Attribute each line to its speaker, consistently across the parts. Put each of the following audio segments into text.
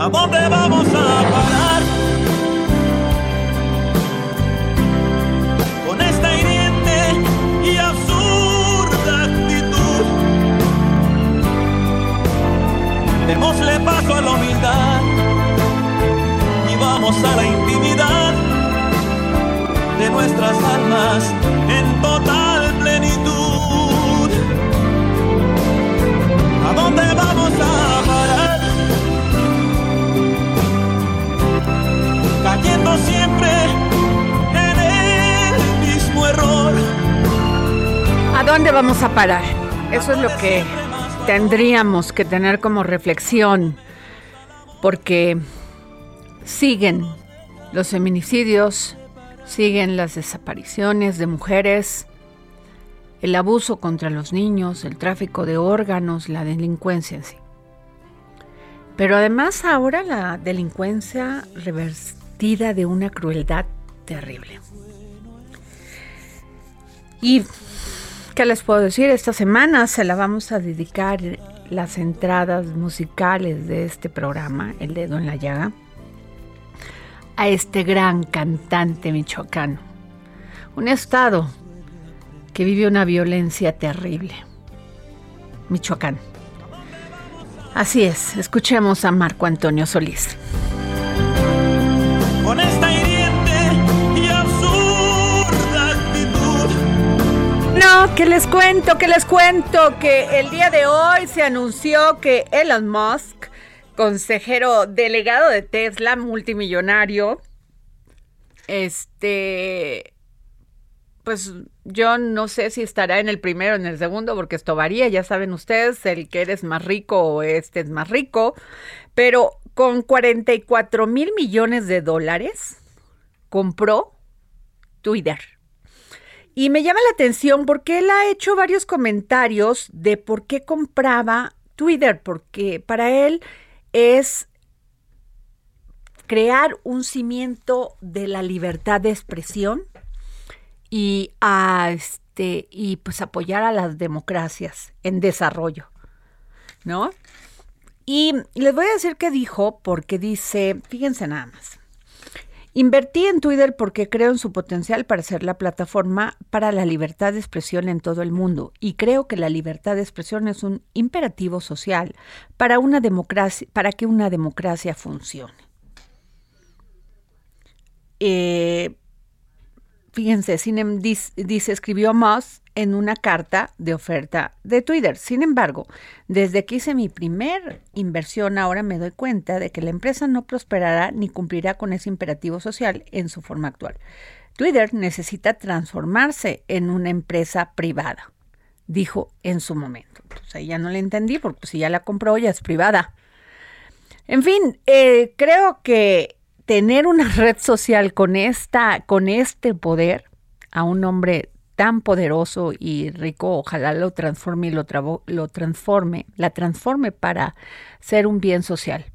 Speaker 1: ¿A dónde vamos a parar? Con esta hiriente y absurda actitud. Démosle paso a la humildad y vamos a la intimidad de nuestras almas dónde vamos a parar?
Speaker 2: Eso es lo que tendríamos que tener como reflexión, porque siguen los feminicidios, siguen las desapariciones de mujeres, el abuso contra los niños, el tráfico de órganos, la delincuencia en sí. Pero además ahora la delincuencia revestida de una crueldad terrible. Y, ¿qué les puedo decir? Esta semana se la vamos a dedicar las entradas musicales de este programa, El Dedo en la Llaga, a este gran cantante michoacano. Un estado que vive una violencia terrible. Michoacán. Así es, escuchemos a Marco Antonio Solís. No, que les cuento, que les cuento que el día de hoy se anunció que Elon Musk, consejero delegado de Tesla, multimillonario, este, pues yo no sé si estará en el primero o en el segundo, porque esto varía, ya saben ustedes, el que eres más rico o este es más rico, pero con 44 mil millones de dólares compró Twitter. Y me llama la atención porque él ha hecho varios comentarios de por qué compraba Twitter, porque para él es crear un cimiento de la libertad de expresión y este y pues apoyar a las democracias en desarrollo, ¿no? Y les voy a decir qué dijo porque dice, fíjense nada más. Invertí en Twitter porque creo en su potencial para ser la plataforma para la libertad de expresión en todo el mundo y creo que la libertad de expresión es un imperativo social para una democracia para que una democracia funcione. Eh, fíjense, Sinem dice, escribió Moss en una carta de oferta de Twitter. Sin embargo, desde que hice mi primer inversión, ahora me doy cuenta de que la empresa no prosperará ni cumplirá con ese imperativo social en su forma actual. Twitter necesita transformarse en una empresa privada, dijo en su momento. Entonces ahí ya no le entendí, porque si ya la compró, ya es privada. En fin, eh, creo que tener una red social con esta, con este poder a un hombre tan poderoso y rico, ojalá lo transforme y lo, lo transforme, la transforme para ser un bien social,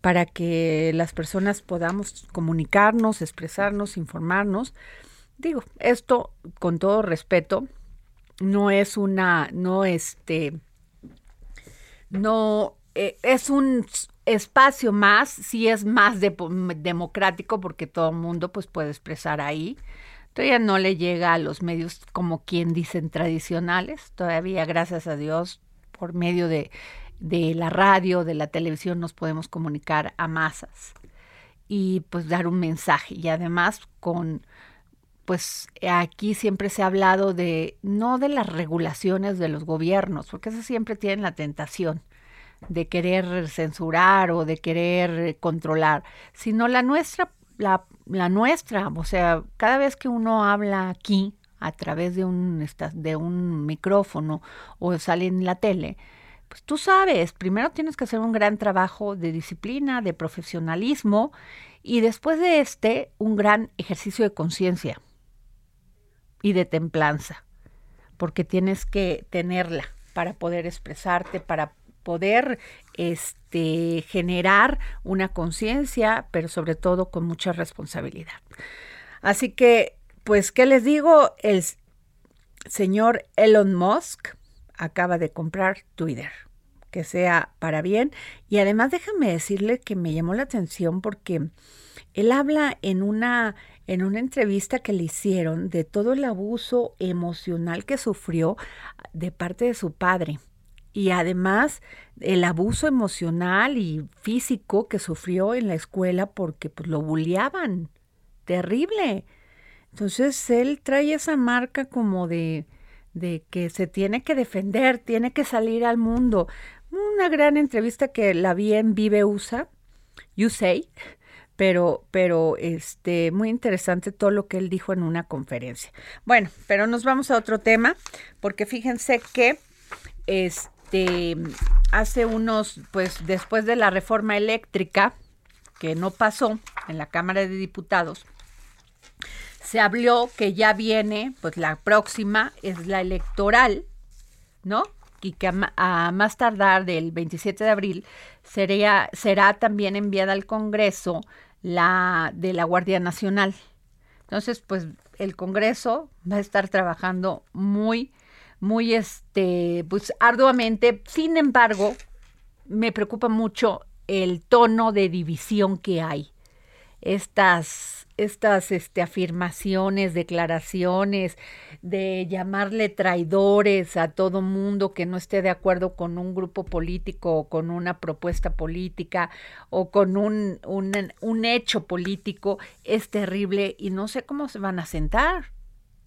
Speaker 2: para que las personas podamos comunicarnos, expresarnos, informarnos. Digo, esto con todo respeto no es una, no este, no eh, es un espacio más, sí es más democrático porque todo el mundo pues puede expresar ahí. Todavía no le llega a los medios como quien dicen tradicionales, todavía gracias a Dios por medio de, de la radio, de la televisión nos podemos comunicar a masas y pues dar un mensaje. Y además con pues aquí siempre se ha hablado de no de las regulaciones de los gobiernos, porque eso siempre tienen la tentación de querer censurar o de querer controlar, sino la nuestra, la, la nuestra, o sea, cada vez que uno habla aquí a través de un, de un micrófono o sale en la tele, pues tú sabes, primero tienes que hacer un gran trabajo de disciplina, de profesionalismo y después de este, un gran ejercicio de conciencia y de templanza, porque tienes que tenerla para poder expresarte, para poder este, generar una conciencia, pero sobre todo con mucha responsabilidad. Así que, pues, ¿qué les digo? El señor Elon Musk acaba de comprar Twitter, que sea para bien. Y además déjame decirle que me llamó la atención porque él habla en una, en una entrevista que le hicieron de todo el abuso emocional que sufrió de parte de su padre y además el abuso emocional y físico que sufrió en la escuela porque pues, lo bulliaban. Terrible. Entonces él trae esa marca como de, de que se tiene que defender, tiene que salir al mundo. Una gran entrevista que la vi en Vive USA, say pero, pero este, muy interesante todo lo que él dijo en una conferencia. Bueno, pero nos vamos a otro tema, porque fíjense que este este, hace unos, pues después de la reforma eléctrica, que no pasó en la Cámara de Diputados, se habló que ya viene, pues la próxima es la electoral, ¿no? Y que a, más tardar del 27 de abril sería, será también enviada al Congreso la de la Guardia Nacional. Entonces, pues el Congreso va a estar trabajando muy muy este, pues arduamente. Sin embargo, me preocupa mucho el tono de división que hay. Estas, estas este, afirmaciones, declaraciones de llamarle traidores a todo mundo que no esté de acuerdo con un grupo político o con una propuesta política o con un, un, un hecho político es terrible y no sé cómo se van a sentar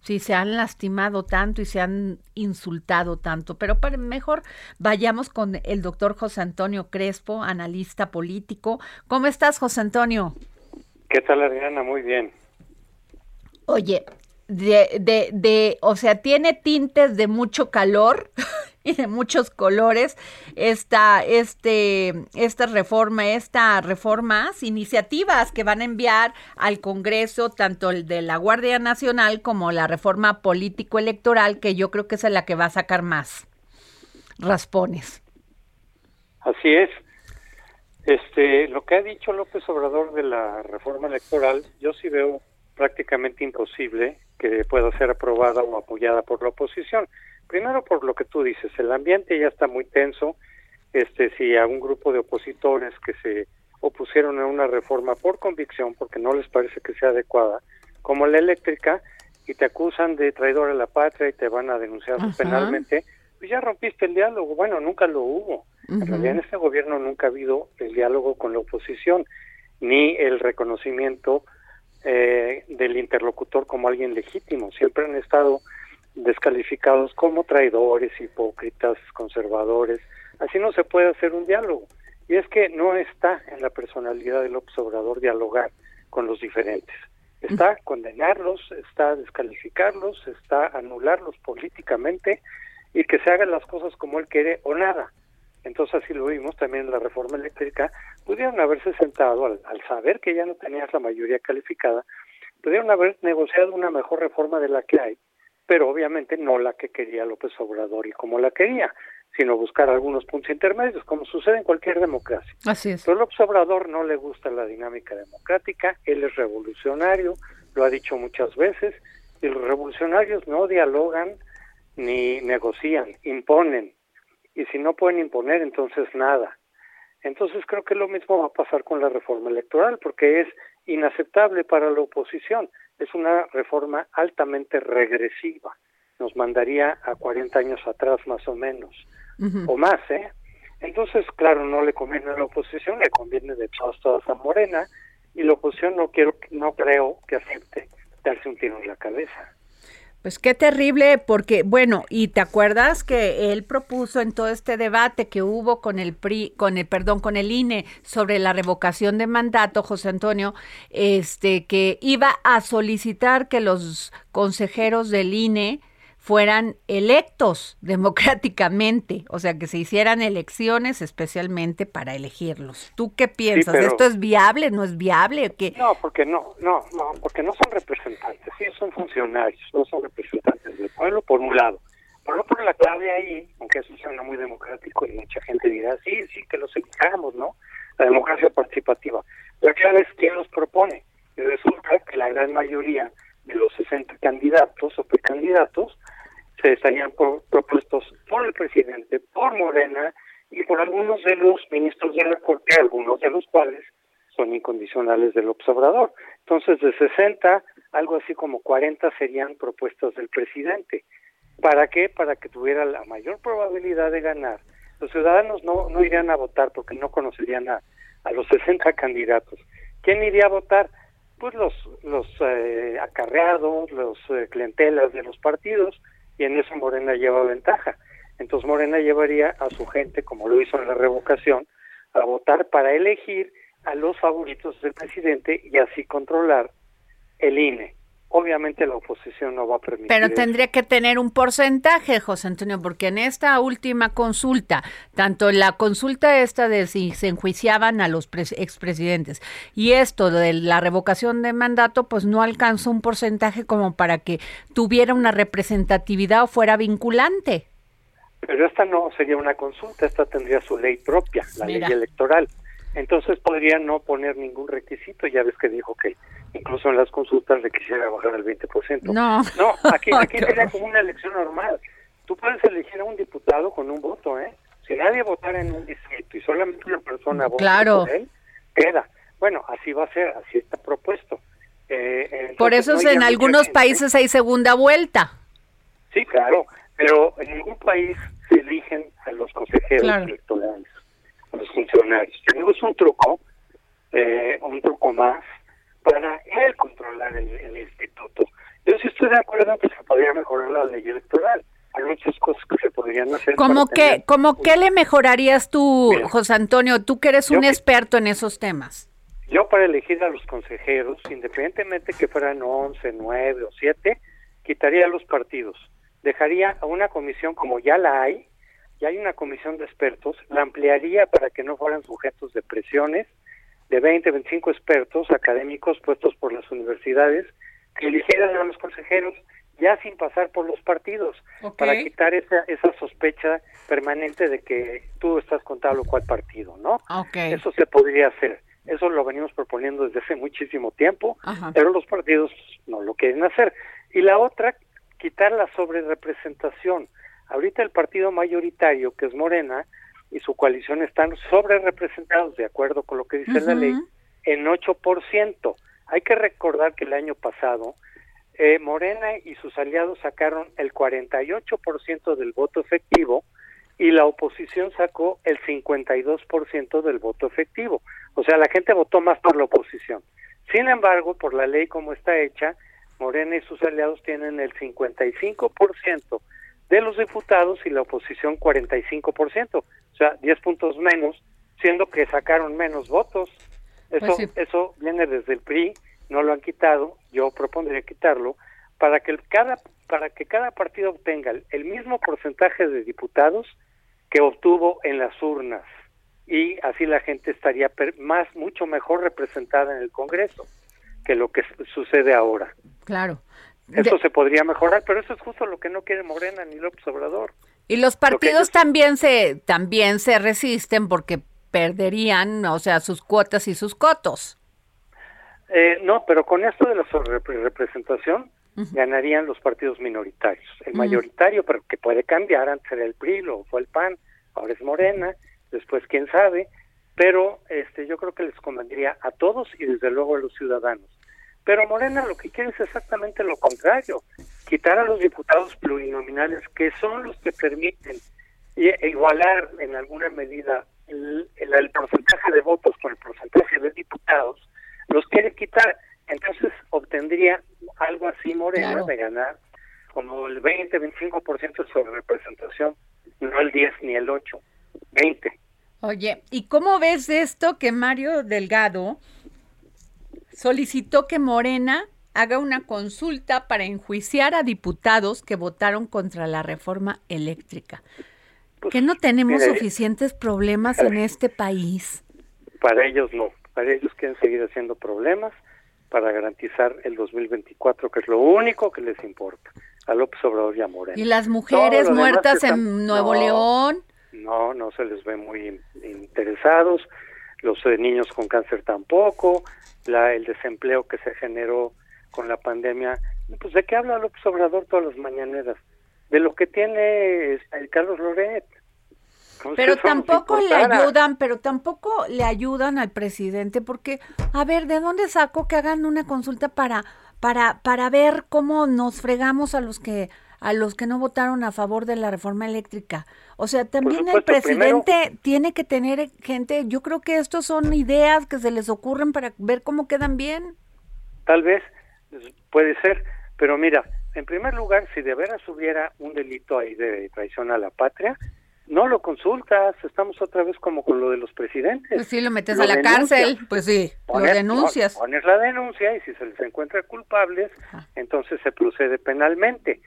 Speaker 2: si se han lastimado tanto y se han insultado tanto. Pero para, mejor vayamos con el doctor José Antonio Crespo, analista político. ¿Cómo estás, José Antonio?
Speaker 3: ¿Qué tal, Adriana? Muy bien.
Speaker 2: Oye, de, de, de, o sea, tiene tintes de mucho calor y de muchos colores esta, este, esta reforma, esta reformas, iniciativas que van a enviar al Congreso, tanto el de la Guardia Nacional como la reforma político-electoral, que yo creo que es la que va a sacar más raspones.
Speaker 3: Así es. Este, lo que ha dicho López Obrador de la reforma electoral, yo sí veo prácticamente imposible que pueda ser aprobada o apoyada por la oposición. Primero por lo que tú dices, el ambiente ya está muy tenso. Este, si a un grupo de opositores que se opusieron a una reforma por convicción, porque no les parece que sea adecuada, como la eléctrica, y te acusan de traidor a la patria y te van a denunciar penalmente, pues ya rompiste el diálogo. Bueno, nunca lo hubo. En realidad en este gobierno nunca ha habido el diálogo con la oposición, ni el reconocimiento eh, del interlocutor como alguien legítimo. Siempre han estado descalificados como traidores, hipócritas, conservadores. Así no se puede hacer un diálogo. Y es que no está en la personalidad del observador dialogar con los diferentes. Está condenarlos, está descalificarlos, está anularlos políticamente y que se hagan las cosas como él quiere o nada. Entonces así lo vimos también en la reforma eléctrica. Pudieron haberse sentado al, al saber que ya no tenías la mayoría calificada, pudieron haber negociado una mejor reforma de la que hay pero obviamente no la que quería López Obrador y como la quería, sino buscar algunos puntos intermedios, como sucede en cualquier democracia.
Speaker 2: Así es.
Speaker 3: Pero López Obrador no le gusta la dinámica democrática, él es revolucionario, lo ha dicho muchas veces, Y los revolucionarios no dialogan ni negocian, imponen. Y si no pueden imponer, entonces nada. Entonces creo que lo mismo va a pasar con la reforma electoral, porque es inaceptable para la oposición. Es una reforma altamente regresiva. Nos mandaría a 40 años atrás más o menos, o más, ¿eh? Entonces, claro, no le conviene a la oposición, le conviene de todas, todas a Morena, y la oposición no quiero, no creo que acepte darse un tiro en la cabeza.
Speaker 2: Pues qué terrible, porque bueno, y te acuerdas que él propuso en todo este debate que hubo con el PRI, con el perdón, con el INE sobre la revocación de mandato, José Antonio, este que iba a solicitar que los consejeros del INE fueran electos democráticamente, o sea, que se hicieran elecciones especialmente para elegirlos. ¿Tú qué piensas? ¿Esto es viable? ¿No es viable? ¿Qué?
Speaker 3: No, porque no, no, no, porque no son representantes, sí son funcionarios, no son representantes del pueblo, por un lado. Por la clave ahí, aunque eso suena muy democrático y mucha gente dirá, sí, sí, que los elijamos, ¿no? La democracia participativa. La clave es quién los propone. Y resulta que la gran mayoría de los 60 candidatos o precandidatos se estarían propuestos por el presidente, por Morena y por algunos de los ministros de la Corte, algunos de los cuales son incondicionales del observador. Entonces, de 60, algo así como 40 serían propuestas del presidente. ¿Para qué? Para que tuviera la mayor probabilidad de ganar. Los ciudadanos no, no irían a votar porque no conocerían a, a los 60 candidatos. ¿Quién iría a votar? Pues los, los eh, acarreados, los eh, clientelas de los partidos, y en eso Morena lleva ventaja. Entonces Morena llevaría a su gente, como lo hizo en la revocación, a votar para elegir a los favoritos del presidente y así controlar el INE. Obviamente la oposición no va a permitir.
Speaker 2: Pero tendría que tener un porcentaje, José Antonio, porque en esta última consulta, tanto la consulta esta de si se enjuiciaban a los expresidentes y esto de la revocación de mandato, pues no alcanzó un porcentaje como para que tuviera una representatividad o fuera vinculante.
Speaker 3: Pero esta no sería una consulta, esta tendría su ley propia, la ley electoral. Entonces podría no poner ningún requisito, ya ves que dijo que incluso en las consultas le quisiera bajar al 20%.
Speaker 2: No,
Speaker 3: no aquí, aquí sería como una elección normal. Tú puedes elegir a un diputado con un voto, ¿eh? Si nadie votara en un distrito y solamente una persona vota por él, queda. Bueno, así va a ser, así está propuesto.
Speaker 2: Eh, por eso en algunos países hay segunda vuelta.
Speaker 3: Sí, claro, pero en ningún país se eligen a los consejeros electorales los funcionarios. Tenemos un truco, eh, un truco más, para él controlar el, instituto. Yo sí estoy de acuerdo que se podría mejorar la ley electoral. Hay muchas cosas que se podrían hacer.
Speaker 2: ¿Cómo que, como qué le mejorarías tú, José Antonio? Tú que eres un experto en esos temas.
Speaker 3: Yo para elegir a los consejeros, independientemente que fueran 11, 9 o 7, quitaría los partidos. Dejaría a una comisión como ya la hay, y hay una comisión de expertos, la ampliaría para que no fueran sujetos de presiones de 20, 25 expertos académicos puestos por las universidades que eligieran a los consejeros ya sin pasar por los partidos, para quitar esa, esa sospecha permanente de que tú estás con tal o cual partido, ¿no? Eso se podría hacer. Eso lo venimos proponiendo desde hace muchísimo tiempo, pero los partidos no lo quieren hacer. Y la otra, quitar la sobrerepresentación. Ahorita el partido mayoritario, que es Morena, y su coalición están sobre representados, de acuerdo con lo que dice la ley, en 8%. Hay que recordar que el año pasado eh, Morena y sus aliados sacaron el 48% del voto efectivo y la oposición sacó el 52% del voto efectivo. O sea, la gente votó más por la oposición. Sin embargo, por la ley como está hecha, Morena y sus aliados tienen el 55% de los diputados y la oposición 45%, o sea, 10 puntos menos, siendo que sacaron menos votos. Eso, pues eso viene desde el PRI, no lo han quitado, yo propondría quitarlo, para que cada, para que cada partido obtenga el mismo porcentaje de diputados que obtuvo en las urnas y así la gente estaría más mucho mejor representada en el Congreso que lo que sucede ahora.
Speaker 2: Claro.
Speaker 3: Eso se podría mejorar, pero eso es justo lo que no quiere Morena ni López Obrador.
Speaker 2: Y los partidos también se también se resisten porque perderían, o sea, sus cuotas y sus cotos.
Speaker 3: Eh, no, pero con esto de la representación, ganarían los partidos minoritarios. El mayoritario, pero que puede cambiar, antes era el PRI, luego fue el PAN, ahora es Morena, después quién sabe, pero este yo creo que les convendría a todos y desde luego a los ciudadanos. Pero Morena lo que quiere es exactamente lo contrario, quitar a los diputados plurinominales, que son los que permiten igualar en alguna medida el, el, porcentaje de votos con el porcentaje de diputados, los quiere quitar. Entonces obtendría algo así Morena de ganar como el 20, 25% de su representación, no el 10 ni el 8, 20.
Speaker 2: Oye, ¿y cómo ves esto que Mario Delgado solicitó que Morena haga una consulta para enjuiciar a diputados que votaron contra la reforma eléctrica?
Speaker 3: Pues,
Speaker 2: ¿Que no tenemos suficientes problemas en este país?
Speaker 3: Para ellos no, para ellos quieren seguir haciendo problemas para garantizar el 2024, que es lo único que les importa a López Obrador y a Morena.
Speaker 2: ¿Y las mujeres muertas
Speaker 3: están-
Speaker 2: en Nuevo
Speaker 3: No,
Speaker 2: León?
Speaker 3: No, no se les ve muy in- interesados, los eh, niños con cáncer tampoco, la, el desempleo que se generó con la pandemia. Pues de qué habla López Obrador todas las mañaneras? De lo que tiene este, el Carlos Loret. Como
Speaker 2: Pero tampoco le ayudan, pero tampoco le ayudan al presidente porque, a ver, ¿de dónde saco que hagan una consulta para, para, para ver cómo nos fregamos a los que, a los que no votaron a favor de la reforma eléctrica? O sea, también el
Speaker 3: primero-
Speaker 2: presidente tiene que tener gente, yo creo que estos son ideas que se les ocurren para ver cómo quedan bien.
Speaker 3: Tal vez puede ser, pero mira, en primer lugar, si de veras hubiera un delito ahí de traición a la patria, no lo consultas, estamos otra vez como con lo de los presidentes.
Speaker 2: Pues sí, lo metes
Speaker 3: Lo
Speaker 2: a la
Speaker 3: denuncias.
Speaker 2: cárcel, pues sí,
Speaker 3: Poner-
Speaker 2: lo denuncias.
Speaker 3: pon- Pones la denuncia y si se les encuentra culpables,
Speaker 2: Ajá.
Speaker 3: entonces se procede penalmente.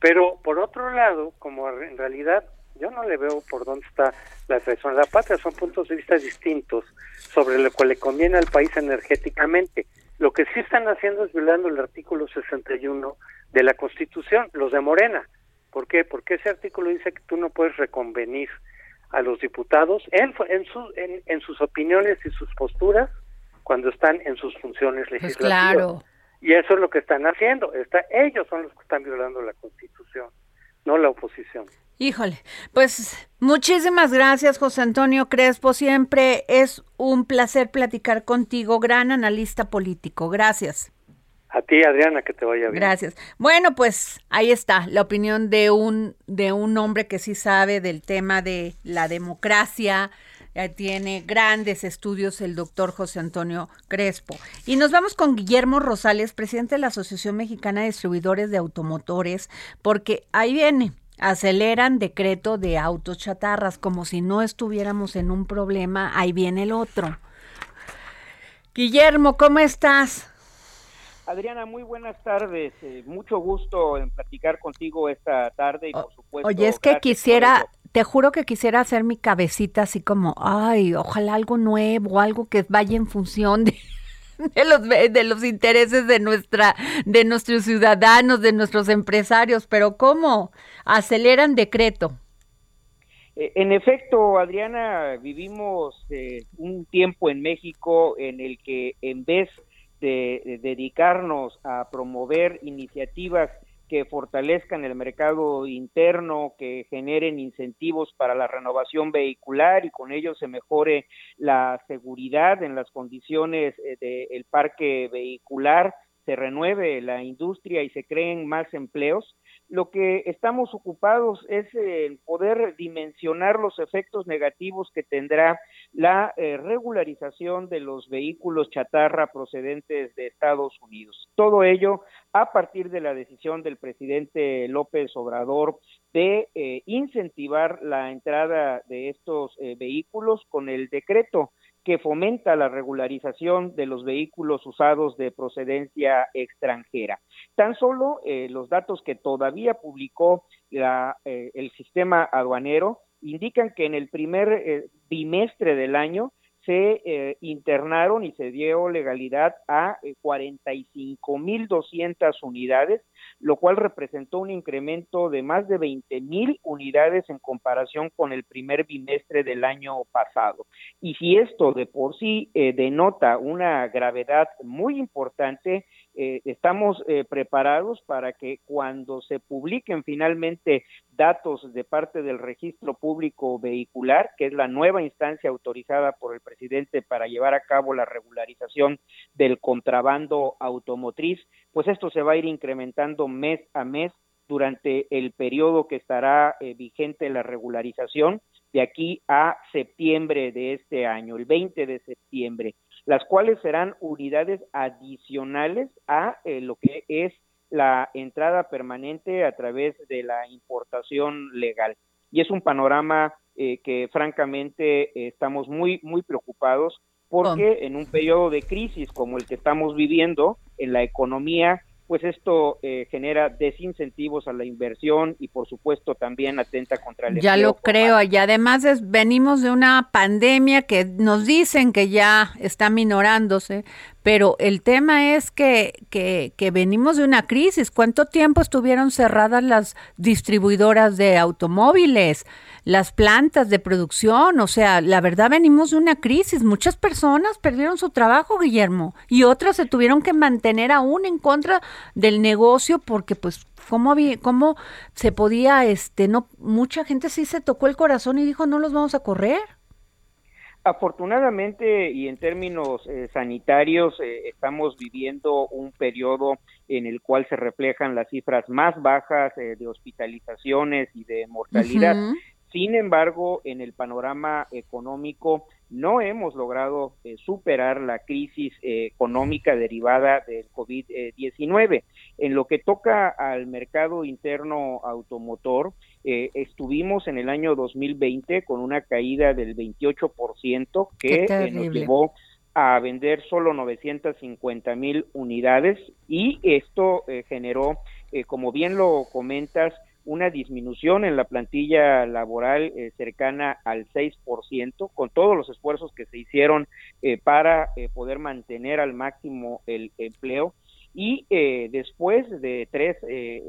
Speaker 3: Pero por otro lado, como en realidad yo no le veo por dónde está la traición a la patria, son puntos de vista distintos sobre lo que le conviene al país energéticamente. Lo que sí están haciendo es violando el artículo 61 de la Constitución, los de Morena. ¿Por qué? Porque ese artículo dice que tú no puedes reconvenir a los diputados en, en, su- en- en sus opiniones y sus posturas cuando están en sus funciones
Speaker 2: Pues
Speaker 3: legislativas.
Speaker 2: claro.
Speaker 3: Y eso es lo que están haciendo. Está, ellos son los que están violando la Constitución, no la oposición.
Speaker 2: Híjole, pues muchísimas gracias José Antonio Crespo, siempre es un placer platicar contigo, gran analista político, gracias.
Speaker 3: A ti, Adriana, que te vaya bien.
Speaker 2: Gracias. Bueno, pues ahí está la opinión de un de un hombre que sí sabe del tema de la democracia. Eh, tiene grandes estudios el doctor José Antonio Crespo. Y nos vamos con Guillermo Rosales, presidente de la Asociación Mexicana de Distribuidores de Automotores, porque ahí viene, aceleran decreto de autos chatarras, como si no estuviéramos en un problema, ahí viene el otro. Guillermo, ¿cómo estás?
Speaker 4: Adriana, muy buenas tardes. Eh, mucho gusto en platicar contigo esta tarde y por supuesto.
Speaker 2: Oye, es que quisiera. Te juro que quisiera hacer mi cabecita así como, ay, ojalá algo nuevo, algo que vaya en función de, los de los intereses de nuestra de nuestros ciudadanos, de nuestros empresarios, pero ¿cómo? Aceleran decreto.
Speaker 4: Eh, En efecto, Adriana, vivimos eh, un tiempo en México en el que en vez de dedicarnos a promover iniciativas que fortalezcan el mercado interno, que generen incentivos para la renovación vehicular y con ello se mejore la seguridad en las condiciones eh, del parque vehicular, se renueve la industria y se creen más empleos, lo que estamos ocupados es en poder dimensionar los efectos negativos que tendrá la eh, regularización de los vehículos chatarra procedentes de Estados Unidos. Todo ello a partir de la decisión del presidente López Obrador de eh, incentivar la entrada de estos eh, vehículos con el decreto que fomenta la regularización de los vehículos usados de procedencia extranjera. Tan solo eh, los datos que todavía publicó la, eh, el sistema aduanero indican que en el primer eh, bimestre del año se eh, internaron y se dio legalidad a eh, 45.200 unidades, lo cual representó un incremento de más de 20.000 unidades en comparación con el primer bimestre del año pasado. Y si esto de por sí eh, denota una gravedad muy importante, eh, estamos eh, preparados para que cuando se publiquen finalmente datos de parte del registro público vehicular, que es la nueva instancia autorizada por el presidente para llevar a cabo la regularización del contrabando automotriz, pues esto se va a ir incrementando mes a mes durante el periodo que estará eh, vigente la regularización de aquí a septiembre de este año, el 20 de septiembre, las cuales serán unidades adicionales a eh, lo que es la entrada permanente a través de la importación legal. Y es un panorama eh, que francamente estamos muy, muy preocupados porque en un periodo de crisis como el que estamos viviendo en la economía, pues esto eh, genera desincentivos a la inversión y por supuesto también atenta contra el
Speaker 2: Ya lo creo, y además venimos de una pandemia que nos dicen que ya está minorándose, pero el tema es que, que, que, venimos de una crisis. ¿Cuánto tiempo estuvieron cerradas las distribuidoras de automóviles, las plantas de producción? O sea, la verdad venimos de una crisis. Muchas personas perdieron su trabajo, Guillermo, y otras se tuvieron que mantener aún en contra del negocio porque pues cómo cómo se podía este no mucha gente sí se tocó el corazón y dijo, "No los vamos a correr."
Speaker 4: Afortunadamente y en términos eh, sanitarios eh, estamos viviendo un periodo en el cual se reflejan las cifras más bajas eh, de hospitalizaciones y de mortalidad. Sin embargo, en el panorama económico no hemos logrado eh, superar la crisis eh, económica derivada del COVID-19. En lo que toca al mercado interno automotor, eh, estuvimos en el año 2020 con una caída del 28% que nos llevó a vender solo 950 mil unidades y esto generó, como bien lo comentas, una disminución en la plantilla laboral eh, cercana al 6%, con todos los esfuerzos que se hicieron eh, para eh, poder mantener al máximo el empleo. Y después de tres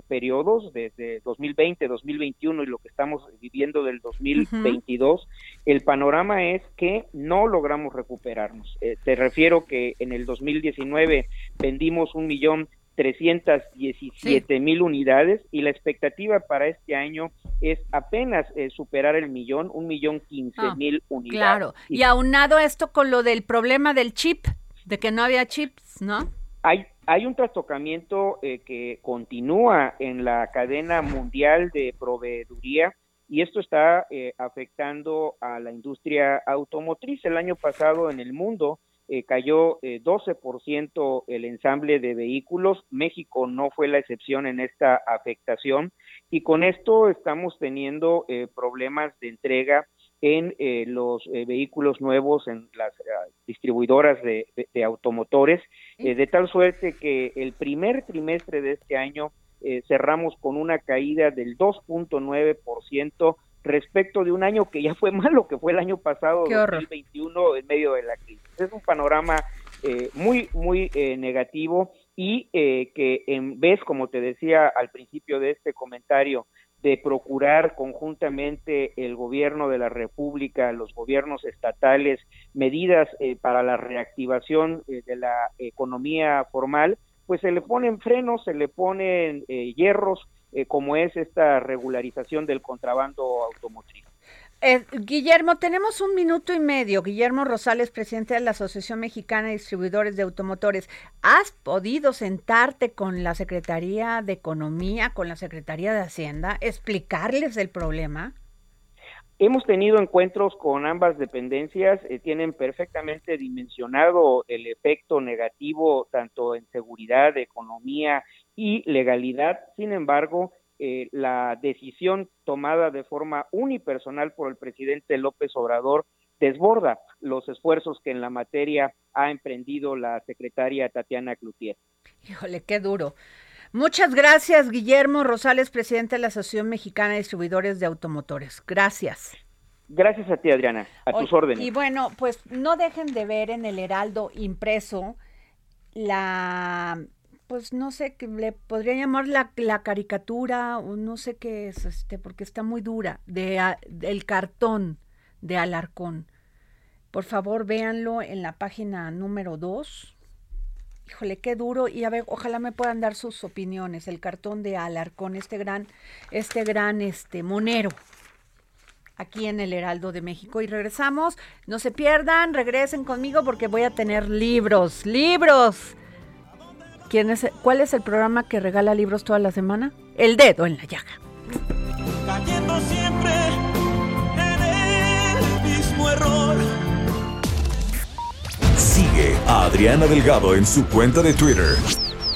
Speaker 4: periodos, desde 2020, 2021 y lo que estamos viviendo del 2022, el panorama es que no logramos recuperarnos. te refiero que en el 2019 vendimos un millón 317 mil unidades y la expectativa para este año es apenas eh, superar el millón, un millón quince ah, mil unidades.
Speaker 2: Claro, y, aunado esto con lo del problema del chip, de que no había chips, ¿no?
Speaker 4: Hay, hay un trastocamiento eh, que continúa en la cadena mundial de proveeduría y esto está eh, afectando a la industria automotriz. El año pasado en el mundo eh, cayó eh, 12% el ensamble de vehículos. México no fue la excepción en esta afectación y con esto estamos teniendo eh, problemas de entrega en eh, los vehículos nuevos en las distribuidoras de, de automotores, de tal suerte que el primer trimestre de este año cerramos con una caída del 2.9% respecto de un año que ya fue malo, que fue el año pasado, 2021, en medio de la crisis. Es un panorama eh, muy, muy eh, negativo y eh, que en vez, como te decía al principio de este comentario, de procurar conjuntamente el gobierno de la República, los gobiernos estatales, medidas para la reactivación de la economía formal, pues se le ponen frenos, se le ponen hierros, eh, como es esta regularización del contrabando automotriz.
Speaker 2: Eh, Guillermo, tenemos un minuto y medio. Guillermo Rosales, presidente de la Asociación Mexicana de Distribuidores de Automotores. ¿Has podido sentarte con la Secretaría de Economía, con la Secretaría de Hacienda, explicarles el problema?
Speaker 4: Hemos tenido encuentros con ambas dependencias, eh, tienen perfectamente dimensionado el efecto negativo tanto en seguridad, economía y legalidad. Sin embargo, eh, la decisión tomada de forma unipersonal por el presidente López Obrador desborda los esfuerzos que en la materia ha emprendido la secretaria Tatiana Cloutier.
Speaker 2: Híjole, qué duro. Muchas gracias, Guillermo Rosales, presidente de la Asociación Mexicana de Distribuidores de Automotores. Gracias.
Speaker 4: Gracias a ti, Adriana, a tus órdenes.
Speaker 2: Y bueno, pues no dejen de ver en el Heraldo impreso la, pues no sé, que le podría llamar la, caricatura o no sé qué es, este, porque está muy dura, de, del cartón de Alarcón. Por favor, véanlo en la página número 2 híjole, qué duro. Y a ver, ojalá me puedan dar sus opiniones. El cartón de Alarcón, este gran, este gran, este monero aquí en el Heraldo de México. Y regresamos, no se pierdan, regresen conmigo porque voy a tener libros, libros. ¿Quién es, ¿Cuál es el programa que regala libros toda la semana? El dedo en la llaga.
Speaker 1: cayendo siempre en el mismo error.
Speaker 5: Sigue a Adriana Delgado en su cuenta de Twitter,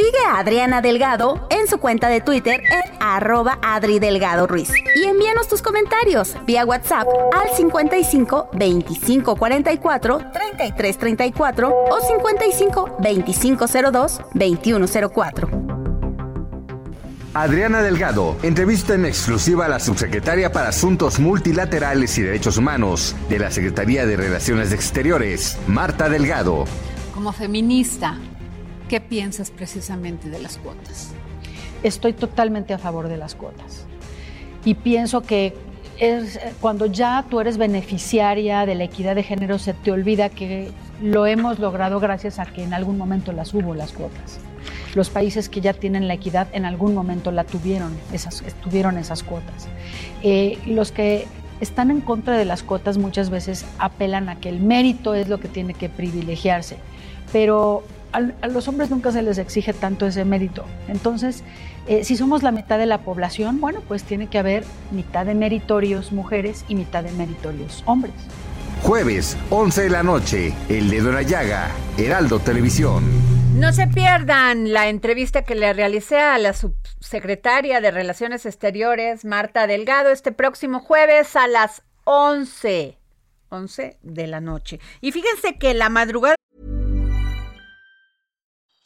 Speaker 6: Sigue a Adriana Delgado en su cuenta de Twitter en arroba Adri Delgado Ruiz. Y envíanos tus comentarios vía WhatsApp al 55 25 44 33 34 o 55 25 02 21 04.
Speaker 7: Adriana Delgado entrevista en exclusiva a la subsecretaria para Asuntos Multilaterales y Derechos Humanos de la Secretaría de Relaciones Exteriores, Marta Delgado.
Speaker 2: Como feminista, ¿qué piensas precisamente de las cuotas?
Speaker 8: Estoy totalmente a favor de las cuotas. Y pienso que es, cuando ya tú eres beneficiaria de la equidad de género, se te olvida que lo hemos logrado gracias a que en algún momento las hubo las cuotas. Los países que ya tienen la equidad en algún momento la tuvieron, esas, tuvieron esas cuotas. Eh, los que están en contra de las cuotas muchas veces apelan a que el mérito es lo que tiene que privilegiarse, pero a, los hombres nunca se les exige tanto ese mérito. Entonces, eh, si somos la mitad de la población, bueno, pues tiene que haber mitad de meritorios mujeres y mitad de meritorios hombres.
Speaker 7: Jueves, 11 de la noche, El Dedo en la Llaga, Heraldo Televisión.
Speaker 2: No se pierdan la entrevista que le realicé a la subsecretaria de Relaciones Exteriores, Marta Delgado, este próximo jueves a las 11, 11 de la noche. Y fíjense que la madrugada...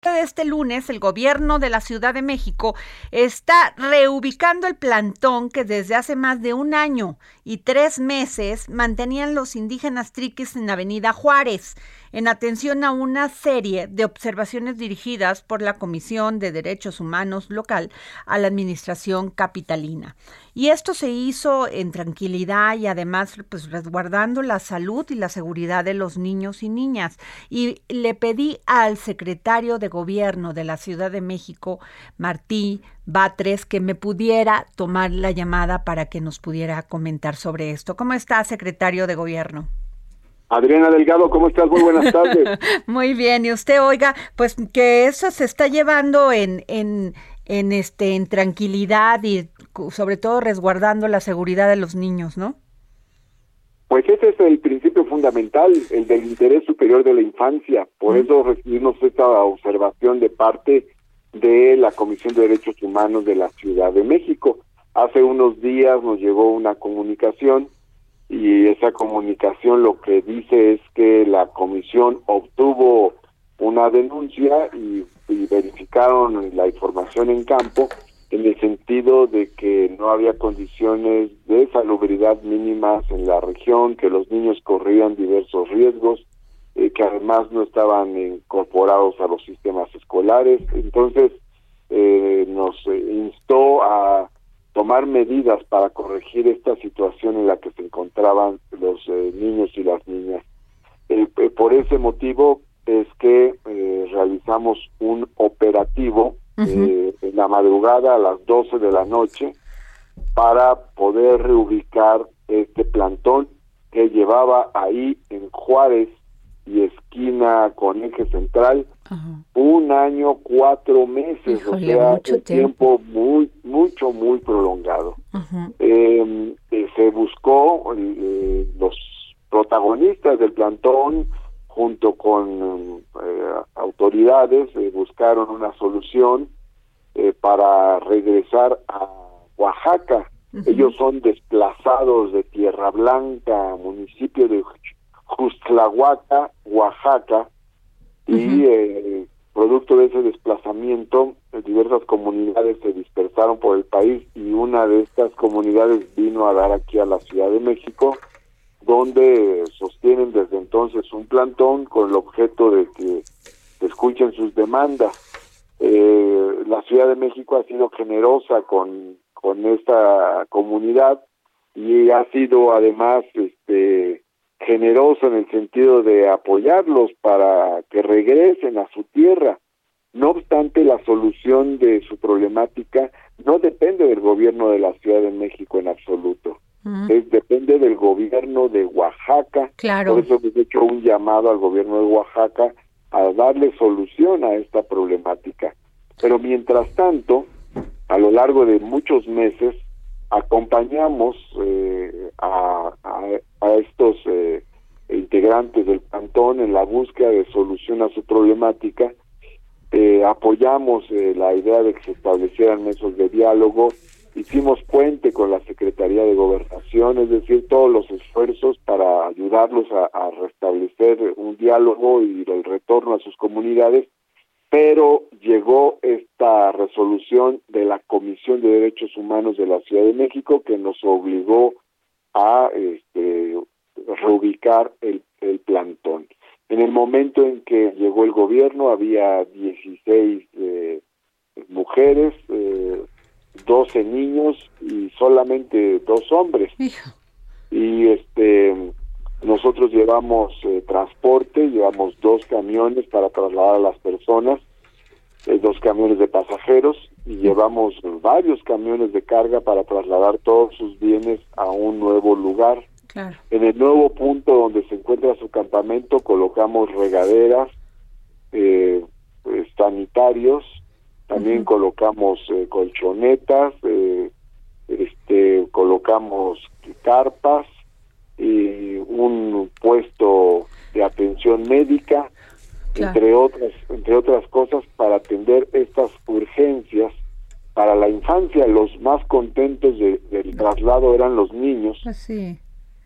Speaker 2: de este lunes, el gobierno de la Ciudad de México está reubicando el plantón que desde hace más de un año y tres meses mantenían los indígenas triquis en Avenida Juárez, en atención a una serie de observaciones dirigidas por la Comisión de Derechos Humanos local a la Administración Capitalina. Y esto se hizo en tranquilidad y además pues resguardando la salud y la seguridad de los niños y niñas. Y le pedí al secretario de Gobierno de la Ciudad de México, Martí Batres, que me pudiera tomar la llamada para que nos pudiera comentar sobre esto. ¿Cómo está, secretario de Gobierno?
Speaker 9: Adriana Delgado, ¿cómo estás? Muy buenas tardes.
Speaker 2: Muy bien, y usted, oiga, pues que eso se está llevando en, en, en, este, en tranquilidad y sobre todo resguardando la seguridad de los niños, ¿no?
Speaker 9: Pues ese es el principio fundamental, el del interés superior de la infancia. Por mm. eso recibimos esta observación de parte de la Comisión de Derechos Humanos de la Ciudad de México. Hace unos días nos llegó una comunicación y esa comunicación lo que dice es que la comisión obtuvo una denuncia y, verificaron la información en campo en el sentido de que no había condiciones de salubridad mínimas en la región, que los niños corrían diversos riesgos, eh, que además no estaban incorporados a los sistemas escolares. Entonces eh, nos instó a tomar medidas para corregir esta situación en la que se encontraban los eh, niños y las niñas. Eh, eh, por ese motivo es que realizamos un operativo en la madrugada a las 12 de la noche para poder reubicar este plantón que llevaba ahí en Juárez y esquina con eje central un año cuatro meses o sea un tiempo. muy mucho muy prolongado. Em, eh, se buscó eh, los protagonistas del plantón junto con eh, autoridades buscaron una solución para regresar a Oaxaca. Ellos son desplazados de Tierra Blanca municipio de Justlahuaca, Oaxaca, y eh, producto de ese desplazamiento, diversas comunidades se dispersaron por el país y una de estas comunidades vino a dar aquí a la Ciudad de México, donde sostienen desde entonces un plantón con el objeto de que escuchen sus demandas. Eh, la Ciudad de México ha sido generosa con, con esta comunidad y ha sido además este generoso en el sentido de apoyarlos para que regresen a su tierra. No obstante, la solución de su problemática no depende del gobierno de la Ciudad de México en absoluto. Es, depende del gobierno de Oaxaca.
Speaker 2: Claro.
Speaker 9: Por eso hemos hecho un llamado al gobierno de Oaxaca a darle solución a esta problemática. Pero mientras tanto, a lo largo de muchos meses, acompañamos eh, a, a, estos eh, integrantes del cantón en la búsqueda de solución a su problemática. Eh, apoyamos la idea de que se establecieran mesos de diálogo, hicimos puente con la Secretaría de Gobernación, es decir, todos los esfuerzos para ayudarlos a restablecer un diálogo y el retorno a sus comunidades pero llegó esta resolución de la Comisión de Derechos Humanos de la Ciudad de México que nos obligó a este, reubicar el, el plantón. En el momento en que llegó el gobierno había 16 eh, mujeres, eh, 12 niños y solamente dos hombres. Y este nosotros llevamos eh, transporte, llevamos dos camiones para trasladar a las personas, eh, dos camiones de pasajeros y llevamos varios camiones de carga para trasladar todos sus bienes a un nuevo lugar. En el nuevo punto donde se encuentra su campamento colocamos regaderas, eh, sanitarios, también colocamos colchonetas, este, colocamos carpas, y un puesto de atención médica, entre otras entre otras cosas para atender estas urgencias para la infancia. Los más contentos del traslado eran los niños
Speaker 2: pues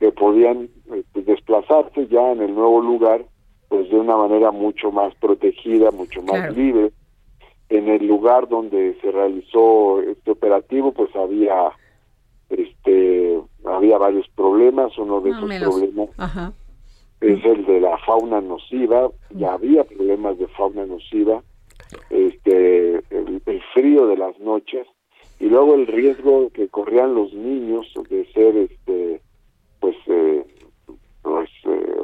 Speaker 9: que podían este, desplazarse ya en el nuevo lugar pues de una manera mucho más protegida, mucho más libre. En el lugar donde se realizó este operativo pues había este había varios problemas, uno de esos problemas es el de la fauna nociva, ya había problemas de fauna nociva, este el, frío de las noches y luego el riesgo que corrían los niños de ser este pues eh, pues, eh,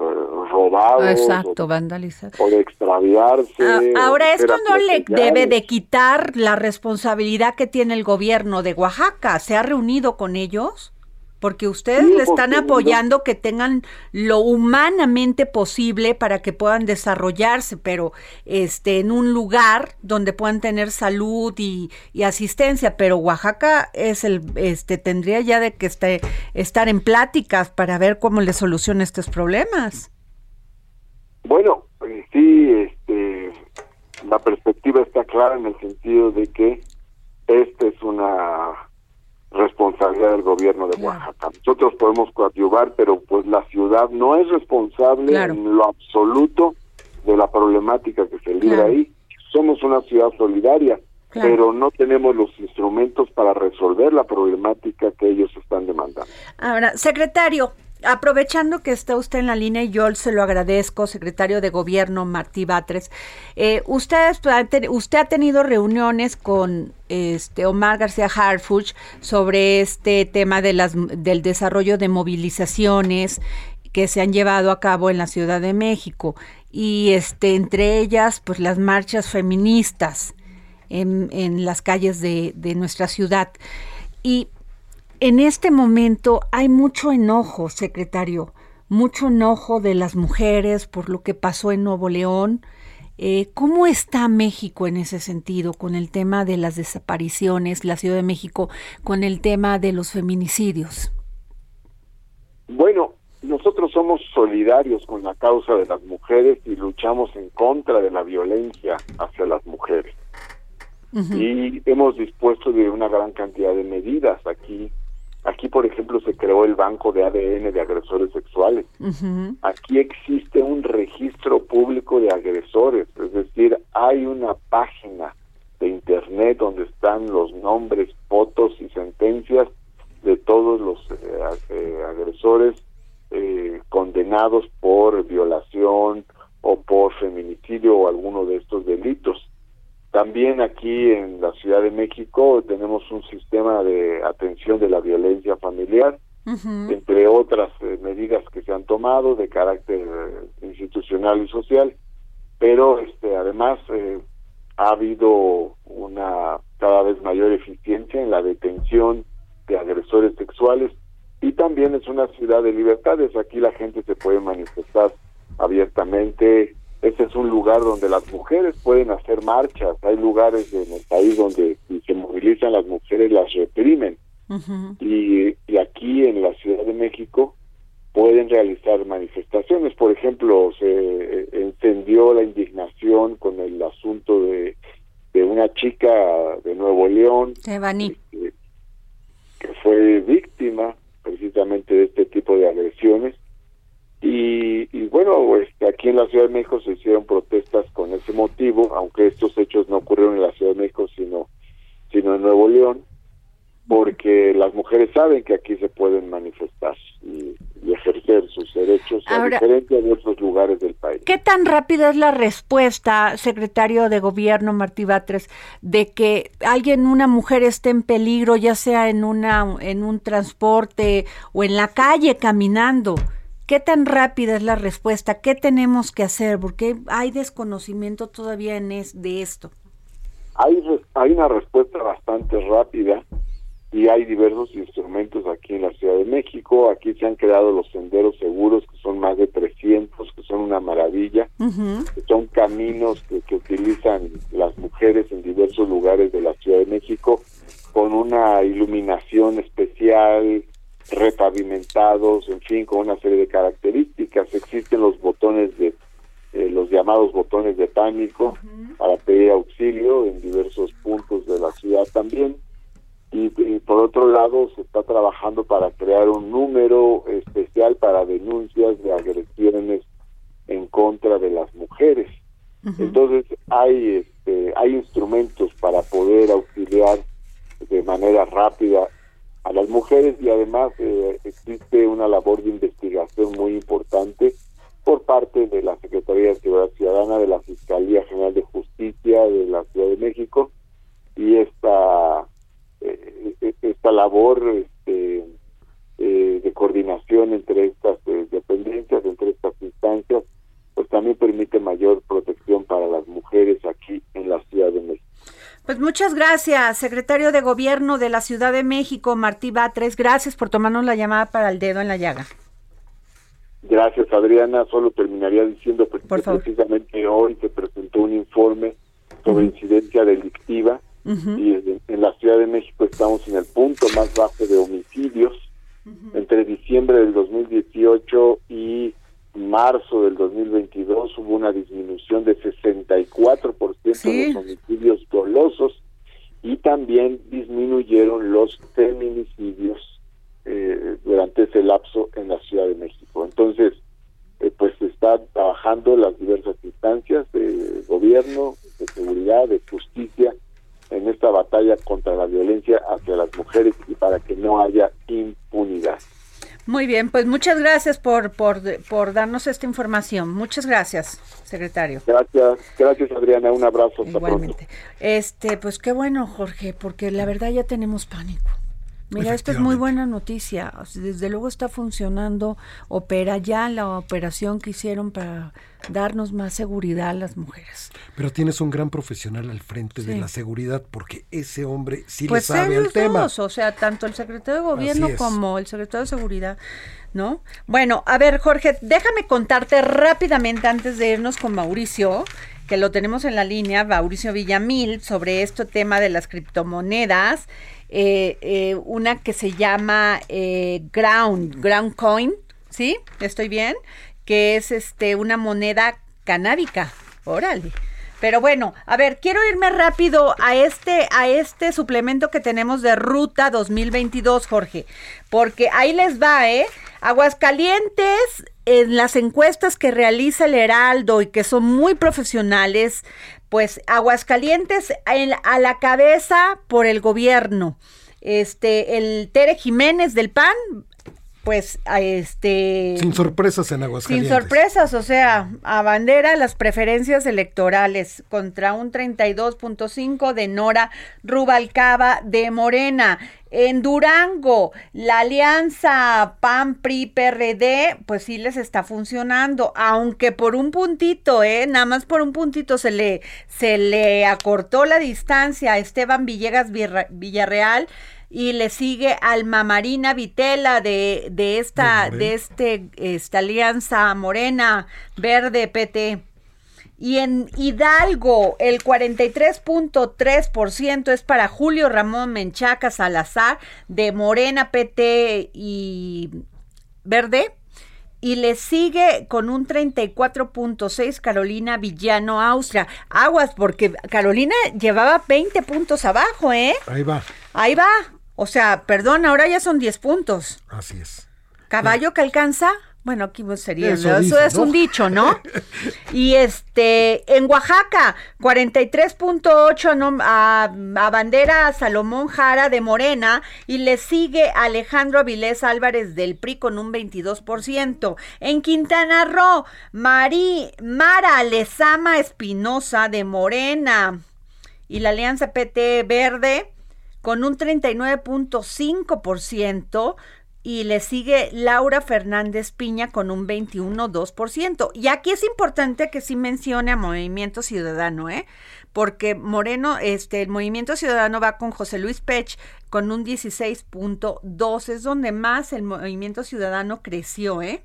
Speaker 9: robados
Speaker 2: Exacto,
Speaker 9: o, o de extraviarse.
Speaker 2: Ah, ahora, esto no le debe de quitar la responsabilidad que tiene el gobierno de Oaxaca. ¿Se ha reunido con ellos? Porque ustedes le están apoyando que tengan lo humanamente posible para que puedan desarrollarse, pero este en un lugar donde puedan tener salud y, asistencia, pero Oaxaca es el este tendría ya de que esté, estar en pláticas para ver cómo le soluciona estos problemas.
Speaker 9: Bueno, eh, sí, este la perspectiva está clara en el sentido de que esta es una responsabilidad del gobierno de Oaxaca. Nosotros podemos coadyuvar, pero pues la ciudad no es responsable en lo absoluto de la problemática que se libra ahí. Somos una ciudad solidaria, pero no tenemos los instrumentos para resolver la problemática que ellos están demandando.
Speaker 2: Ahora, secretario, aprovechando que está usted en la línea y yo se lo agradezco, secretario de Gobierno Martí Batres, eh, usted, ha tenido reuniones con este Omar García Harfuch sobre este tema de las, del desarrollo de movilizaciones que se han llevado a cabo en la Ciudad de México y este entre ellas pues las marchas feministas en, en las calles de, de nuestra ciudad. Y en este momento hay mucho enojo, secretario, mucho enojo de las mujeres por lo que pasó en Nuevo León. Eh, ¿Cómo está México en ese sentido con el tema de las desapariciones, la Ciudad de México con el tema de los feminicidios?
Speaker 9: Bueno, nosotros somos solidarios con la causa de las mujeres y luchamos en contra de la violencia hacia las mujeres. Y hemos dispuesto de una gran cantidad de medidas aquí Aquí, por ejemplo, se creó el banco de ADN de agresores sexuales. Aquí existe un registro público de agresores, es decir, hay una página de internet donde están los nombres, fotos y sentencias de todos los eh, eh, agresores eh, condenados por violación o por feminicidio o alguno de estos delitos. También aquí en la Ciudad de México tenemos un sistema de atención de la violencia familiar, entre otras eh, medidas que se han tomado de carácter eh, institucional y social, pero este además eh, ha habido una cada vez mayor eficiencia en la detención de agresores sexuales y también es una ciudad de libertades, aquí la gente se puede manifestar abiertamente ese es un lugar donde las mujeres pueden hacer marchas. Hay lugares en el país donde si se movilizan las mujeres las reprimen. y, y, aquí en la Ciudad de México pueden realizar manifestaciones. Por ejemplo, se eh, encendió la indignación con el asunto de, de una chica de Nuevo León
Speaker 2: que,
Speaker 9: que fue víctima precisamente de este tipo de agresiones y, y, bueno, este, aquí en la Ciudad de México se hicieron protestas con ese motivo, aunque estos hechos no ocurrieron en la Ciudad de México, sino, sino en Nuevo León, porque las mujeres saben que aquí se pueden manifestar y, ejercer sus derechos a diferencia de otros lugares del país.
Speaker 2: ¿Qué tan rápida es la respuesta, secretario de Gobierno Martí Batres, de que alguien, una mujer esté en peligro, ya sea en, una, en un transporte o en la calle caminando? ¿Qué tan rápida es la respuesta? ¿Qué tenemos que hacer? Porque hay desconocimiento todavía en es, de esto.
Speaker 9: Hay, hay una respuesta bastante rápida y hay diversos instrumentos aquí en la Ciudad de México. Aquí se han creado los senderos seguros, que son más de 300, que son una maravilla. que son caminos que, que utilizan las mujeres en diversos lugares de la Ciudad de México con una iluminación especial, repavimentados, en fin, con una serie de características. Existen los botones de, eh, los llamados botones de pánico para pedir auxilio en diversos puntos de la ciudad también. Y, por otro lado se está trabajando para crear un número especial para denuncias de agresiones en contra de las mujeres. Entonces hay este, hay instrumentos para poder auxiliar de manera rápida a las mujeres y además eh, existe una labor de investigación muy importante por parte de la Secretaría de Seguridad Ciudadana, de la Fiscalía General de Justicia de la Ciudad de México y esta eh, e-, esta labor este, eh, de coordinación entre estas dependencias, entre estas instancias, pues también permite mayor protección para las mujeres aquí en la Ciudad de México.
Speaker 2: Pues muchas gracias, secretario de Gobierno de la Ciudad de México, Martí Batres. Gracias por tomarnos la llamada para el dedo en la llaga.
Speaker 9: Gracias, Adriana. Solo terminaría diciendo que precisamente hoy se presentó un informe sobre incidencia delictiva y en, la Ciudad de México estamos en el punto más bajo de homicidios. Entre diciembre del 2018 y marzo del 2022 hubo una disminución de 64% de los homicidios dolosos y también disminuyeron los feminicidios eh, durante ese lapso en la Ciudad de México. Entonces, eh, pues se está trabajando las diversas instancias de gobierno, de seguridad, de justicia en esta batalla contra la violencia hacia las mujeres y para que no haya impunidad.
Speaker 2: Muy bien, pues muchas gracias por, por, por darnos esta información. Muchas gracias, secretario.
Speaker 9: Gracias, gracias Adriana, un abrazo. Hasta
Speaker 2: Igualmente. Este, pues qué bueno, Jorge, porque la verdad ya tenemos pánico. Mira, esta es muy buena noticia. Desde luego está funcionando, opera ya la operación que hicieron para darnos más seguridad a las mujeres.
Speaker 10: Pero tienes un gran profesional al frente de la seguridad porque ese hombre sí
Speaker 2: pues
Speaker 10: le sabe al tema.
Speaker 2: Dos, o sea, tanto el secretario de gobierno como el secretario de seguridad, ¿no? Bueno, a ver, Jorge, déjame contarte rápidamente antes de irnos con Mauricio que lo tenemos en la línea, Mauricio Villamil, sobre este tema de las criptomonedas. Eh, eh, una que se llama eh, Ground, Ground Coin, ¿sí? ¿Estoy bien? Que es este una moneda canábica. Órale. Pero bueno, a ver, quiero irme rápido a este, a este suplemento que tenemos de Ruta 2022, Jorge, porque ahí les va, ¿eh? Aguascalientes, en las encuestas que realiza el Heraldo y que son muy profesionales, pues Aguascalientes a la cabeza por el gobierno. Este, el Tere Jiménez del PAN pues a este
Speaker 10: sin sorpresas en Aguascalientes.
Speaker 2: Sin sorpresas, o sea, a bandera las preferencias electorales contra un 32.5 de Nora Rubalcaba de Morena. En Durango, la alianza PAN PRI PRD, pues sí les está funcionando, aunque por un puntito, eh, nada más por un puntito se le se le acortó la distancia a Esteban Villegas Villarreal y le sigue Alma Marina Vitela de, de esta, de este, esta alianza morena verde PT. Y en Hidalgo, el 43.3% es para Julio Ramón Menchaca Salazar de Morena PT y Verde. Y le sigue con un 34.6 Carolina Villano Austria. Aguas, porque Carolina llevaba 20 puntos abajo, ¿eh?
Speaker 10: Ahí va.
Speaker 2: Ahí va. O sea, perdón, ahora ya son 10 puntos.
Speaker 10: Así es.
Speaker 2: Caballo que alcanza, bueno, aquí sería, eso, es un dicho, ¿no? y este, en Oaxaca, 43.8 a, a, bandera Salomón Jara de Morena y le sigue Alejandro Avilés Álvarez del PRI con un 22%. En Quintana Roo, Mari, Mara Lezama Espinosa de Morena y la Alianza PT Verde con un 39.5% y le sigue Laura Fernández Piña con un 21.2%. Y aquí es importante que sí mencione a Movimiento Ciudadano, ¿eh? Porque Moreno, este, el Movimiento Ciudadano va con José Luis Pech con un 16.2, es donde más el Movimiento Ciudadano creció, ¿eh?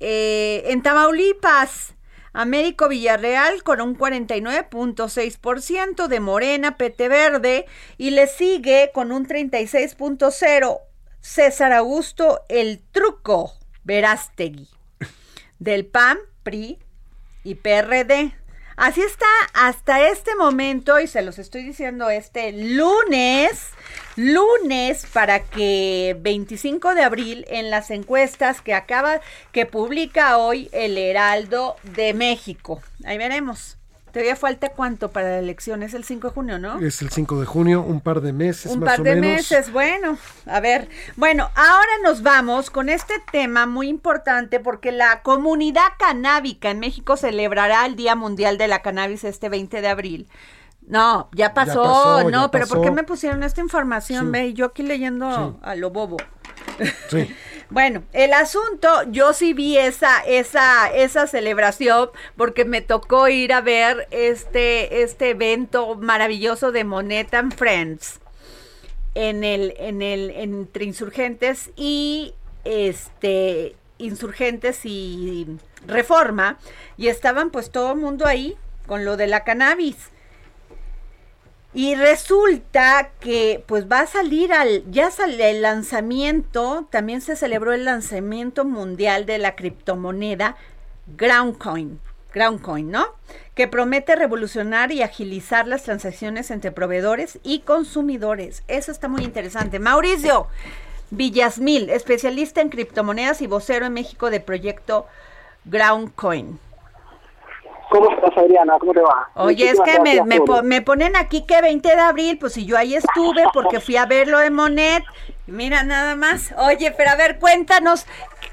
Speaker 2: eh en Tamaulipas, Américo Villarreal con un 49.6% de Morena, PT Verde y le sigue con un 36.0% César Augusto El Truco Verástegui del PAN, PRI y PRD. Así está hasta este momento y se los estoy diciendo este lunes, lunes para que 25 de abril en las encuestas que acaba, que publica hoy el Heraldo de México. Ahí veremos. Todavía falta cuánto para la elección, es el 5 de junio, ¿no?
Speaker 10: Es el 5 de junio, un par de meses.
Speaker 2: Un par de meses, bueno, a ver. Bueno, ahora nos vamos con este tema muy importante porque la comunidad canábica en México celebrará el Día Mundial de la Cannabis este 20 de abril. No, ya pasó, no, pero ¿por qué me pusieron esta información? Ve, yo aquí leyendo a lo bobo. Sí. Bueno, el asunto, yo sí vi esa, esa, esa celebración porque me tocó ir a ver este, este evento maravilloso de Monet and Friends en el, en el, entre insurgentes y este insurgentes y reforma, y estaban pues todo el mundo ahí con lo de la cannabis. Y resulta que pues va a salir al, ya sale el lanzamiento, también se celebró el lanzamiento mundial de la criptomoneda Groundcoin, Groundcoin, ¿no? Que promete revolucionar y agilizar las transacciones entre proveedores y consumidores. Eso está muy interesante. Mauricio Villasmil, especialista en criptomonedas y vocero en México de proyecto Groundcoin.
Speaker 11: ¿Cómo estás, Adriana? ¿Cómo te va?
Speaker 2: Oye, es que me, me, me, ponen aquí que 20 de abril, pues si yo ahí estuve porque fui a ver lo de Monet. Mira, nada más. Oye, pero a ver, cuéntanos,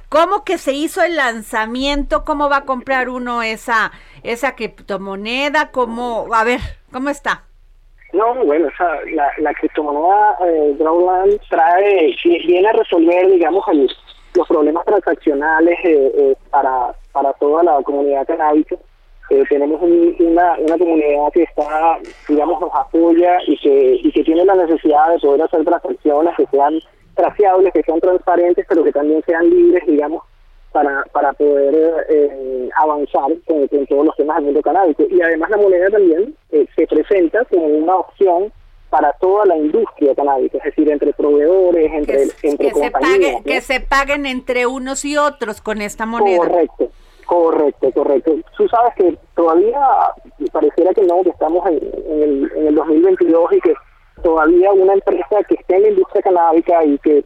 Speaker 2: ¿cómo que se hizo el lanzamiento? ¿Cómo va a comprar uno esa, esa criptomoneda? ¿Cómo? A ver, ¿cómo está?
Speaker 11: No, bueno, la, la criptomoneda eh, Drawland trae, viene a resolver, digamos, los problemas transaccionales eh, eh, para, para toda la comunidad canábica. Eh, tenemos una, una comunidad que está, digamos, nos apoya y que, y que tiene la necesidad de poder hacer transacciones que sean traciables, que sean transparentes, pero que también sean libres, digamos, para, para poder eh, avanzar con, todos los temas del mundo canábico. Y además la moneda también eh, se presenta como una opción para toda la industria canábica, es decir, entre proveedores, entre, que, entre
Speaker 2: que Se pague, Que se paguen entre unos y otros con esta moneda.
Speaker 11: Correcto, correcto, correcto. Tú sabes que todavía pareciera que no, que estamos en, el, en el 2022 y que todavía una empresa que esté en la industria canábica y que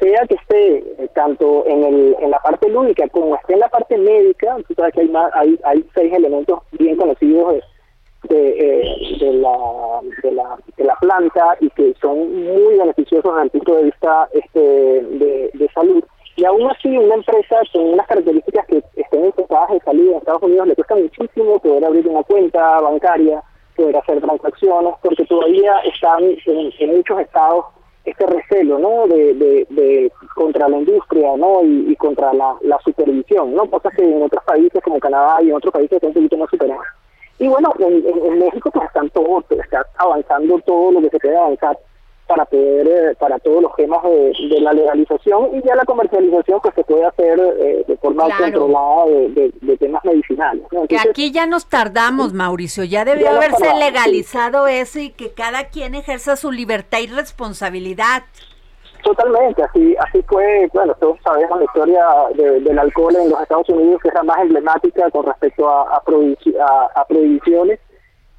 Speaker 11: sea que esté eh, tanto en, el, en la parte lúdica como esté en la parte médica, tú sabes que hay, más, hay, hay seis elementos bien conocidos de, eh, de, la, de, la, de la planta y que son muy beneficiosos desde el punto de vista este, de, de salud. Y aún así, una empresa con unas características que estén enfocadas en salud en Estados Unidos le cuesta muchísimo poder abrir una cuenta bancaria, poder hacer transacciones, porque todavía están en, muchos estados este recelo, ¿no? De, contra la industria, ¿no? Y, contra la, supervisión, ¿no? Cosas que en otros países como Canadá y en otros países están un poquito más. Y bueno, en, México pues están todos, está avanzando todo lo que se puede avanzar para poder, eh, para todos los temas de, la legalización y ya la comercialización pues se puede hacer eh, de forma controlada de, temas medicinales.
Speaker 2: que aquí ya nos tardamos, Mauricio, ya debió haberse legalizado eso y que cada quien ejerza su libertad y responsabilidad.
Speaker 11: Totalmente, así así fue, bueno, todos sabemos la historia del alcohol en los Estados Unidos, que es la más emblemática con respecto a, a, a prohibiciones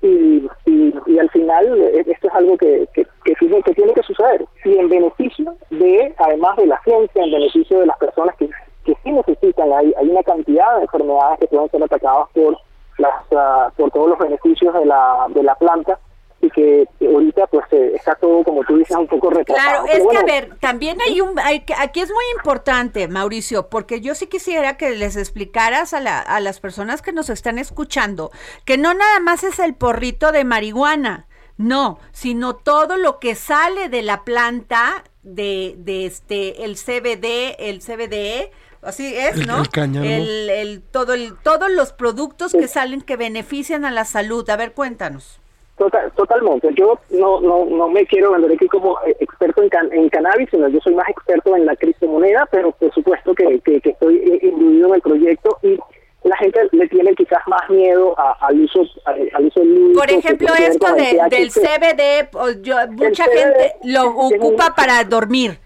Speaker 11: y, y, al final eh, esto es algo que, que, que, tiene, que tiene que suceder. Y en beneficio de, además de la ciencia, en beneficio de las personas que, que sí necesitan, hay, hay una cantidad de enfermedades que pueden ser atacadas por las uh, por todos los beneficios de la, de la planta y que ahorita pues eh, está todo como tú dices un poco retrasado.
Speaker 2: Claro, es que a ver, también hay un hay, aquí es muy importante, Mauricio, porque yo sí quisiera que les explicaras a, la, a las personas que nos están escuchando que no nada más es el porrito de marihuana, no, sino todo lo que sale de la planta de, de este el CBD, el CBD así es, ¿no? El, el, todo el, todos los productos que salen que benefician a la salud. A ver, cuéntanos.
Speaker 11: Total, totalmente. Yo no, no, no me quiero vender aquí como eh, experto en, en cannabis, sino yo soy más experto en la criptomoneda, pero por supuesto que, que, estoy incluido en el proyecto y la gente le tiene quizás más miedo al uso al, uso
Speaker 2: Por ejemplo, esto del CBD, yo, mucha gente lo ocupa para dormir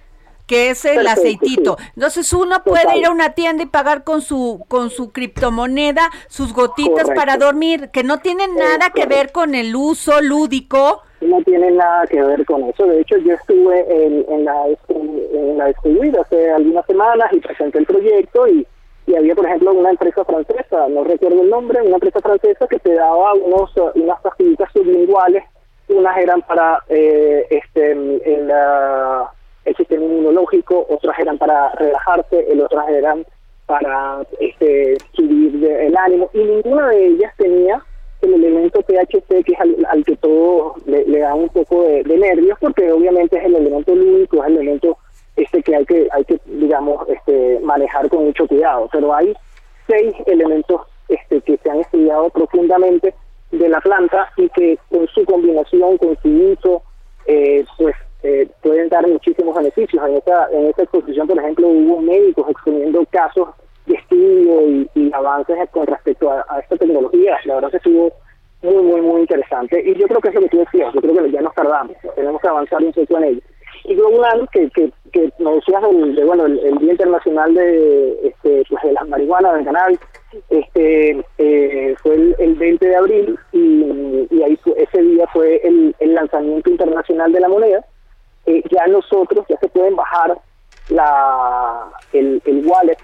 Speaker 2: que es el aceitito. Entonces uno puede ir a una tienda y pagar con su con su criptomoneda sus gotitas para dormir, que no tienen nada que ver con el uso lúdico.
Speaker 11: No tiene nada que ver con eso. De hecho, yo estuve en, en la en la hace algunas semanas y presenté el proyecto y, y había, por ejemplo, una empresa francesa, no recuerdo el nombre, una empresa francesa que te daba unos unas pastillitas sublinguales, unas eran para eh, este en la el sistema inmunológico, otras eran para relajarse, el otras eran para este, subir el ánimo, y ninguna de ellas tenía el elemento THC, que es al, que todo le, da un poco de, nervios, porque obviamente es el elemento lúdico, es el elemento este que hay que, hay que digamos, este, manejar con mucho cuidado. Pero hay seis elementos este, que se han estudiado profundamente de la planta y que con su combinación, con su uso, eh, pues eh, pueden dar muchísimos beneficios. En esta, en esta exposición, por ejemplo, hubo médicos exponiendo casos de estudio y, avances con respecto a, esta tecnología. La verdad que estuvo muy, muy, muy interesante. Y yo creo que es lo que tú decías, yo creo que ya nos tardamos, tenemos que avanzar un poco en ello. Y Global, que, que, que nos decías de, bueno, el, Día Internacional de, este, pues de las marihuanas, del cannabis, este, eh, fue el, 20 de abril y, y ahí ese día fue el, el lanzamiento internacional de la moneda eh, ya nosotros ya se pueden bajar la el, wallet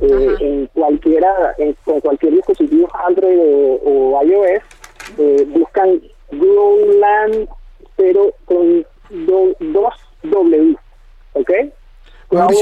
Speaker 11: eh, en cualquiera en, con cualquier dispositivo Android o, llaman Growland, pero con dos W, ¿ok?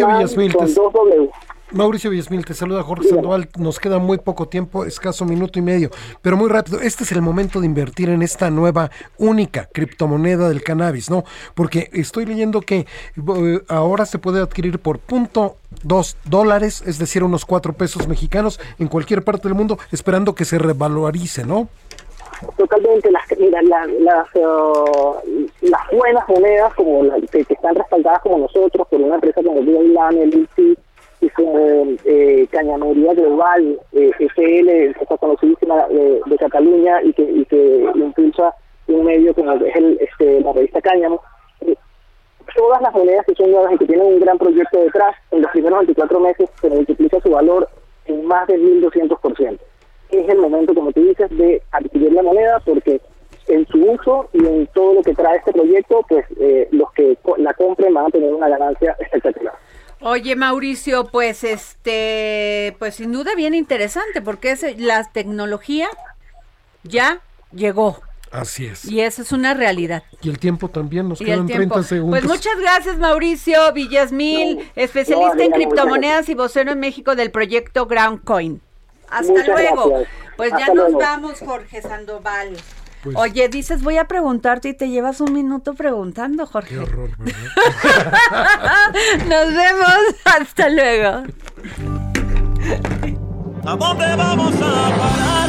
Speaker 10: Mauricio
Speaker 11: Growland
Speaker 10: Villasmil, te-. Mauricio Villasmil, te saluda Jorge Sandoval. Nos queda muy poco tiempo, escaso minuto y medio, pero muy rápido. Este es el momento de invertir en esta nueva única criptomoneda del cannabis, ¿no? Porque estoy leyendo que eh, ahora se puede adquirir por punto dos dólares, es decir, unos cuatro pesos mexicanos en cualquier parte del mundo, esperando que se revalorice, ¿no?
Speaker 11: Totalmente, las, mira, la- las, eh, las buenas monedas como la, que, están respaldadas como nosotros por una empresa como Greenland, el ICI, y como eh, Cañamería Global, eh, FL, esta conocidísima eh, de Cataluña y que, y que impulsa un medio como es el, este, la revista Cáñamo. Eh, todas las monedas que son nuevas y que tienen un gran proyecto detrás, en los primeros 24 meses se multiplica su valor en más de 1.200%. Es el momento, como tú dices, de adquirir la moneda porque en su uso y en todo lo que trae este proyecto, pues eh, los que co- la compren van a tener una ganancia espectacular.
Speaker 2: Oye, Mauricio, pues este, pues sin duda bien interesante, porque es, la tecnología ya llegó
Speaker 10: Así es.
Speaker 2: y esa es una realidad.
Speaker 10: Y el tiempo también, nos
Speaker 2: Y
Speaker 10: quedan
Speaker 2: tiempo.
Speaker 10: 30 segundos.
Speaker 2: Pues muchas gracias, Mauricio Villasmil, especialista en criptomonedas y vocero en México del proyecto Ground Coin. Hasta
Speaker 11: Muchas
Speaker 2: luego.
Speaker 11: gracias.
Speaker 2: Pues ya nos
Speaker 11: luego.
Speaker 2: vamos, Jorge Sandoval.
Speaker 10: Pues-
Speaker 2: Oye, dices, voy a preguntarte y te llevas un minuto preguntando, Jorge.
Speaker 10: Qué horror.
Speaker 2: Nos vemos. Hasta luego.
Speaker 1: ¿A dónde vamos a parar?